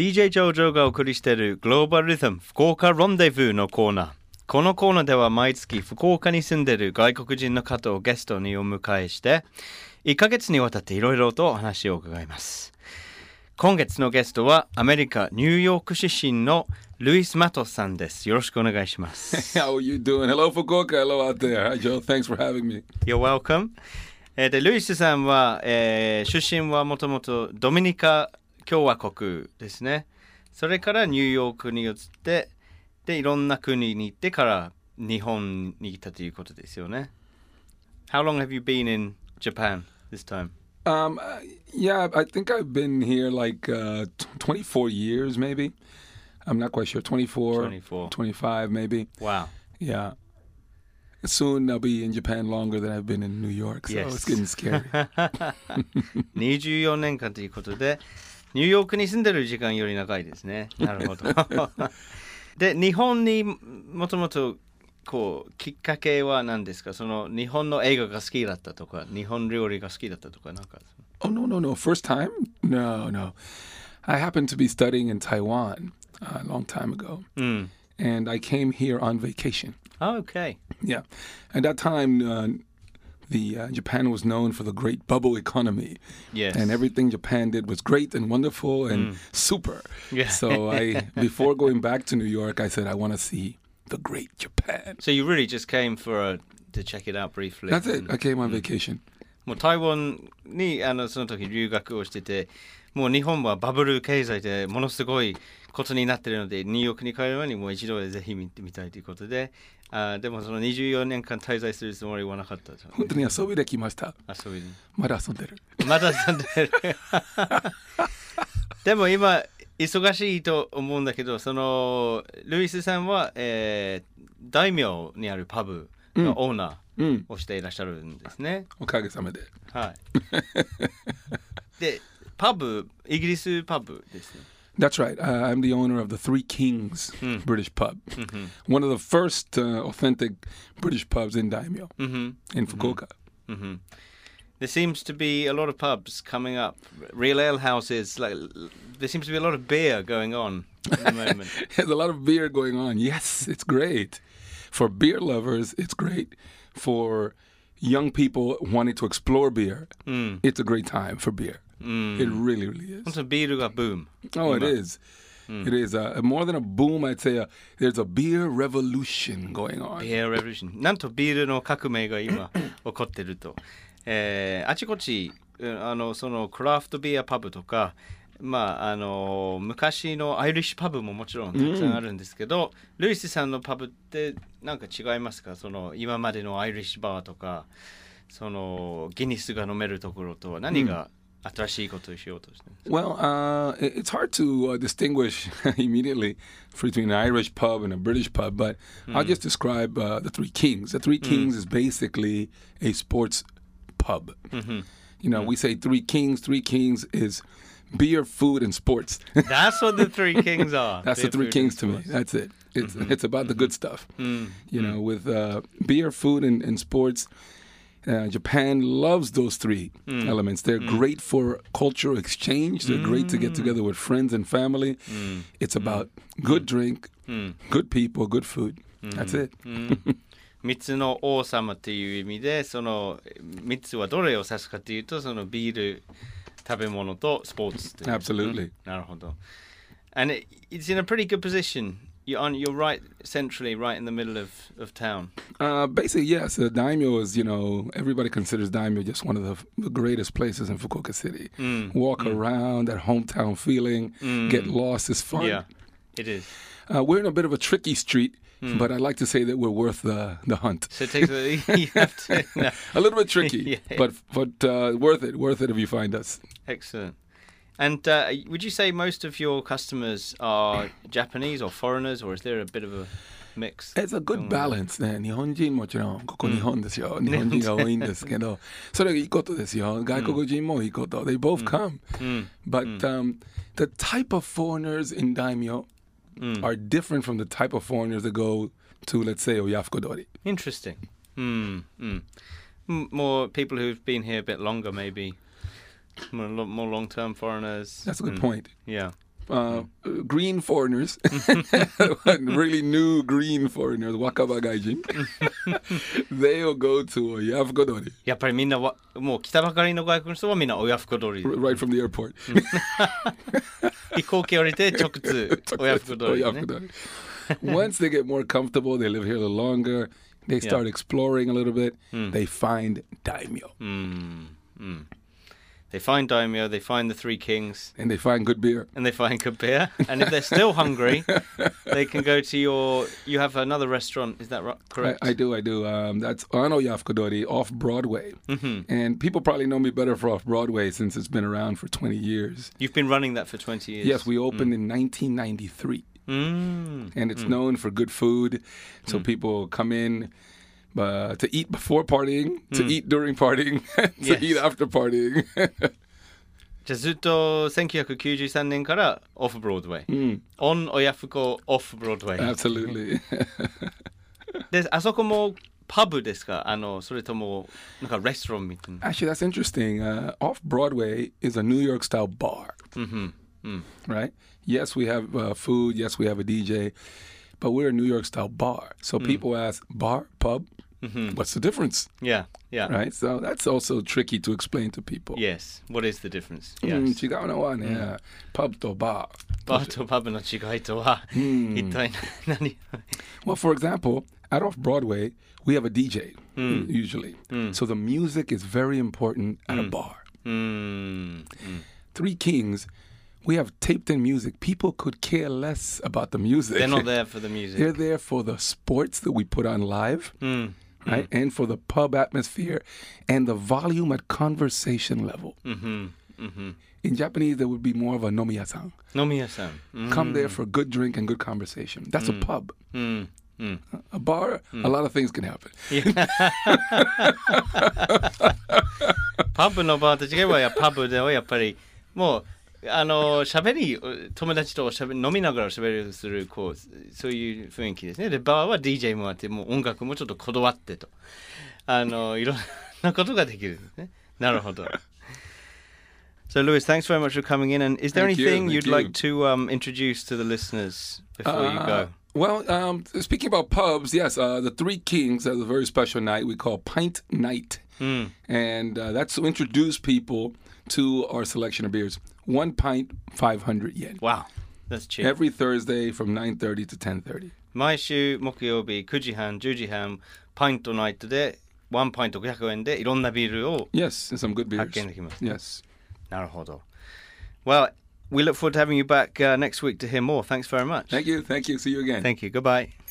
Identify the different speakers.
Speaker 1: DJ ジョージョがお送りしているグローバルリズム福岡ロンデブーのコーナー。このコーナーでは毎月福岡に住んでいる外国人の方をゲストにお迎えして、1ヶ月にわたっていろいろとお話を伺います。今月のゲストはアメリカ・ニューヨーク出身のルイス・マトスさんです。よろしくお願いします。
Speaker 2: How are you doing? Hello, Fukuoka. Hello out there. Hi, Joe. Thanks for having me.
Speaker 1: You're welcome. えーで、ルイスさんは、えー出身はもともとドミニカ共和国ですね。それからニューヨークに移って、で、いろんな国に行ってから日本に来たということですよね。How long have you been in Japan this time?
Speaker 2: Um, uh, yeah, I think I've been here like uh, t- 24 years, maybe. I'm not quite sure. 24,
Speaker 1: 24.
Speaker 2: 25, maybe.
Speaker 1: Wow.
Speaker 2: Yeah. Soon I'll be in Japan longer than I've been in New York, so
Speaker 1: Yes.
Speaker 2: it's getting scary.
Speaker 1: 24年間ということで、ニューヨークに住んでる時間より長いですね。なるほど。で、日本にもともとこうきっかけは何ですかその日本の映画が好きだったとか、日本料理が好きだったとか、なんか。
Speaker 2: oh, no, no, no. First time? No, no. I happened to be studying in Taiwan uh, a long time ago,
Speaker 1: うん。
Speaker 2: and I came here on vacation.
Speaker 1: Okay.
Speaker 2: Yeah. At that time, uh, the uh, Japan was known for the great bubble economy,
Speaker 1: Yes.
Speaker 2: and everything Japan did was great and wonderful and mm. super.
Speaker 1: Yeah.
Speaker 2: So I, before going back to New York, I said I want to see the great Japan.
Speaker 1: So you really just came for a, to check it out briefly.
Speaker 2: That's it. I came on mm. vacation.
Speaker 1: もう台湾にあのその時留学をしててもう日本はバブル経済でものすごいことになってるのでニューヨークに帰る前にもう一度はぜひ見てみたいということであでもその24年間滞在するつもりはなかったと
Speaker 2: 本当に遊びできました。
Speaker 1: あそういう
Speaker 2: まだ遊んでる。
Speaker 1: まだ遊んでるでも今忙しいと思うんだけどそのルイスさんは、えー大名にあるパブのオーナ
Speaker 2: うん。
Speaker 1: ーをしていらっしゃるんですね、
Speaker 2: おかげさまで。
Speaker 1: はい。で、パブ、イギリスパブですね。
Speaker 2: That's right. Uh, I'm the owner of the Three Kings British pub, one of the first uh, authentic British pubs in Daimyo
Speaker 1: Mm-hmm.
Speaker 2: in Fukuoka.
Speaker 1: Mm-hmm. There seems to be a lot of pubs coming up, real ale houses. Like there seems to be a lot of beer going on at the moment.
Speaker 2: There's a lot of beer going on. Yes, it's great. For beer lovers, it's great. For young people wanting to explore beer, mm. it's a great time for beer. Mm. It really, really is.
Speaker 1: It's a beer a boom.
Speaker 2: Oh, it is. Mm. It is a, more than a boom. I'd say a, there's a beer revolution going on.
Speaker 1: Beer revolution. なんとビールの革命が今起こってると。えー、あちこちあのそのクラフトビアパブとか、まああの昔のアイリッシュパブももちろんたくさんあるんですけど、ルイスさんのパブってなんか違いますかその今までのアイリッシュバーとかそのギニスが飲めるところとは何が新しいことをしようとしてるん
Speaker 2: Well, uh, it- it's hard to uh, distinguish immediately between an Irish pub and a British pub, but I'll just describe uh, the Three Kings. The Three Kings is basically a sports pub. You know, we say Three Kings. Three Kings is beer, food, and sports.
Speaker 1: That's what the three kings are.
Speaker 2: That's the
Speaker 1: Beer,
Speaker 2: Three
Speaker 1: food,
Speaker 2: Kings to
Speaker 1: and
Speaker 2: me.
Speaker 1: sports.
Speaker 2: That's it. It's it's about the good stuff. You know, with uh, beer, food, and, and sports. Uh, Japan loves those three elements. They're great for cultural exchange. They're great to get together with friends and family. It's about good drink, good people, good food. That's it.
Speaker 1: 三つの王様っていう意味でその三つはどれを指すかというとそのビール 食べ物とスポーツっていう
Speaker 2: Absolutely.
Speaker 1: うんなるほど and it, it's in a pretty good position you're on you're right centrally right in the middle of, of town
Speaker 2: Uh, basically, yes. Uh, Daimyo is, you know, everybody considers Daimyo just one of the, the greatest places in Fukuoka City. Walk around, that hometown feeling, get lost is fun.
Speaker 1: yeah it is
Speaker 2: Uh, we're in a bit of a tricky street, but I like to say that we're worth the, the hunt.
Speaker 1: so it takes a, you have to no.
Speaker 2: A little bit tricky,
Speaker 1: Yeah.
Speaker 2: but but uh, worth it. Worth it if you find us.
Speaker 1: excellent and uh, would you say most of your customers are Japanese or foreigners or is there a bit of a mix
Speaker 2: It's a good balance ね。日本人もちろん、ここ日本ですよ。日本人が多いんですけど、それがいいことですよ。外国人もいいこと。They both come. But um, the type of foreigners in Daimyo mm. are different from the type of foreigners that go to, let's say, Oyafukodori.
Speaker 1: Interesting. Mm, mm. More people who've been here a bit longer, maybe. More, more long term foreigners.
Speaker 2: That's a good
Speaker 1: mm.
Speaker 2: point.
Speaker 1: Yeah.
Speaker 2: Uh, mm. green foreigners, really new green foreigners, wakaba gaijin, they will go to Oyafukodori.
Speaker 1: やっぱりみんなわもう来たばかりの外国の人はみんな Oyafukodori。
Speaker 2: Right from the airport. Mm.
Speaker 1: 飛行機降りて直通親不孝通り、ね、
Speaker 2: Oyafukudori. Once they get more comfortable, they live here a little longer. They start exploring a little bit. They find daimyo
Speaker 1: They find daimyo, they find the three kings,
Speaker 2: and they find good beer.
Speaker 1: and they find good beer. And if they're still hungry, they can go to your. You have another restaurant, is that right?
Speaker 2: I,
Speaker 1: correct?
Speaker 2: I do, I do. Um, that's on Oyafukodori off Broadway.
Speaker 1: Mm-hmm.
Speaker 2: And people probably know me better for off Broadway since it's been around for 20 years.
Speaker 1: You've been running that for 20 years.
Speaker 2: Yes, we opened in 1993.
Speaker 1: Mm.
Speaker 2: and it's known for good food. So people come in uh, to eat before partying, to eat during partying, to
Speaker 1: Yes.
Speaker 2: eat after partying.
Speaker 1: じゃあずっと1993年からオフブロードウェイ。オン親不孝オフブロードウェイ。
Speaker 2: Absolutely.
Speaker 1: で、あそこもパブですかあの、それとも、なんかレストランみたいな。
Speaker 2: Actually, that's interesting. Uh, off Broadway is a New York style bar. Right? Yes, we have uh, food. Yes, we have a DJ. but we're a New York style bar. So mm. people ask, bar, pub, mm-hmm. what's the difference?
Speaker 1: Yeah, yeah.
Speaker 2: Right? So that's also tricky to explain to people.
Speaker 1: Yes. What is the difference? Hmm, yes.
Speaker 2: うん、違うのはね、mm. パブとバー。
Speaker 1: バーとパブの違いとは、mm. 一体何
Speaker 2: Well, for example, at off Broadway, we have a DJ mm. usually. Mm. So the music is very important at mm. a
Speaker 1: hmm. bar. Hmm.
Speaker 2: Three Kings we have taped in music. People could care less about the music.
Speaker 1: They're not there for the
Speaker 2: They're
Speaker 1: music.
Speaker 2: there for the sports that we put on live,
Speaker 1: うん。
Speaker 2: right? And for the pub atmosphere and the volume at conversation level.
Speaker 1: うん。うん。
Speaker 2: In Japanese, there would be more of a nomiya-san.
Speaker 1: 飲み屋さん。うん。
Speaker 2: Come there for good drink and good conversation. That's a pub.
Speaker 1: うん。うん。
Speaker 2: A bar, a lot of things can happen.
Speaker 1: パブのバーと違えばやパブではやっぱりもう あの喋り友達としゃべ飲みながら喋りするこうそういう雰囲気ですねでバーは DJ もあってもう音楽もちょっとこだわってとあのいろんなことができるんですねなるほど So Lewis, thanks very much for coming in. And is there
Speaker 2: Thank you,
Speaker 1: anything
Speaker 2: thank
Speaker 1: you'd
Speaker 2: you.
Speaker 1: like to um, introduce to the listeners before you
Speaker 2: Uh,
Speaker 1: go?
Speaker 2: Well, um, speaking about pubs, yes, uh, the Three Kings has a very special night we call Pint Night. And uh, that's to introduce people to our selection of beers. One pint, 500 yen.
Speaker 1: Wow, that's cheap.
Speaker 2: Every Thursday from 9.30 to 10.30.
Speaker 1: 毎週木曜日9時半10時半パイントナイトでワンパイント500円でいろんなビールを
Speaker 2: Yes, and some good beers.
Speaker 1: 発見できます。
Speaker 2: Yes.
Speaker 1: なるほど。Well, we look forward to having you back uh, next week to hear more. Thanks very much.
Speaker 2: Thank you. Thank you. See you again.
Speaker 1: Thank you. Goodbye.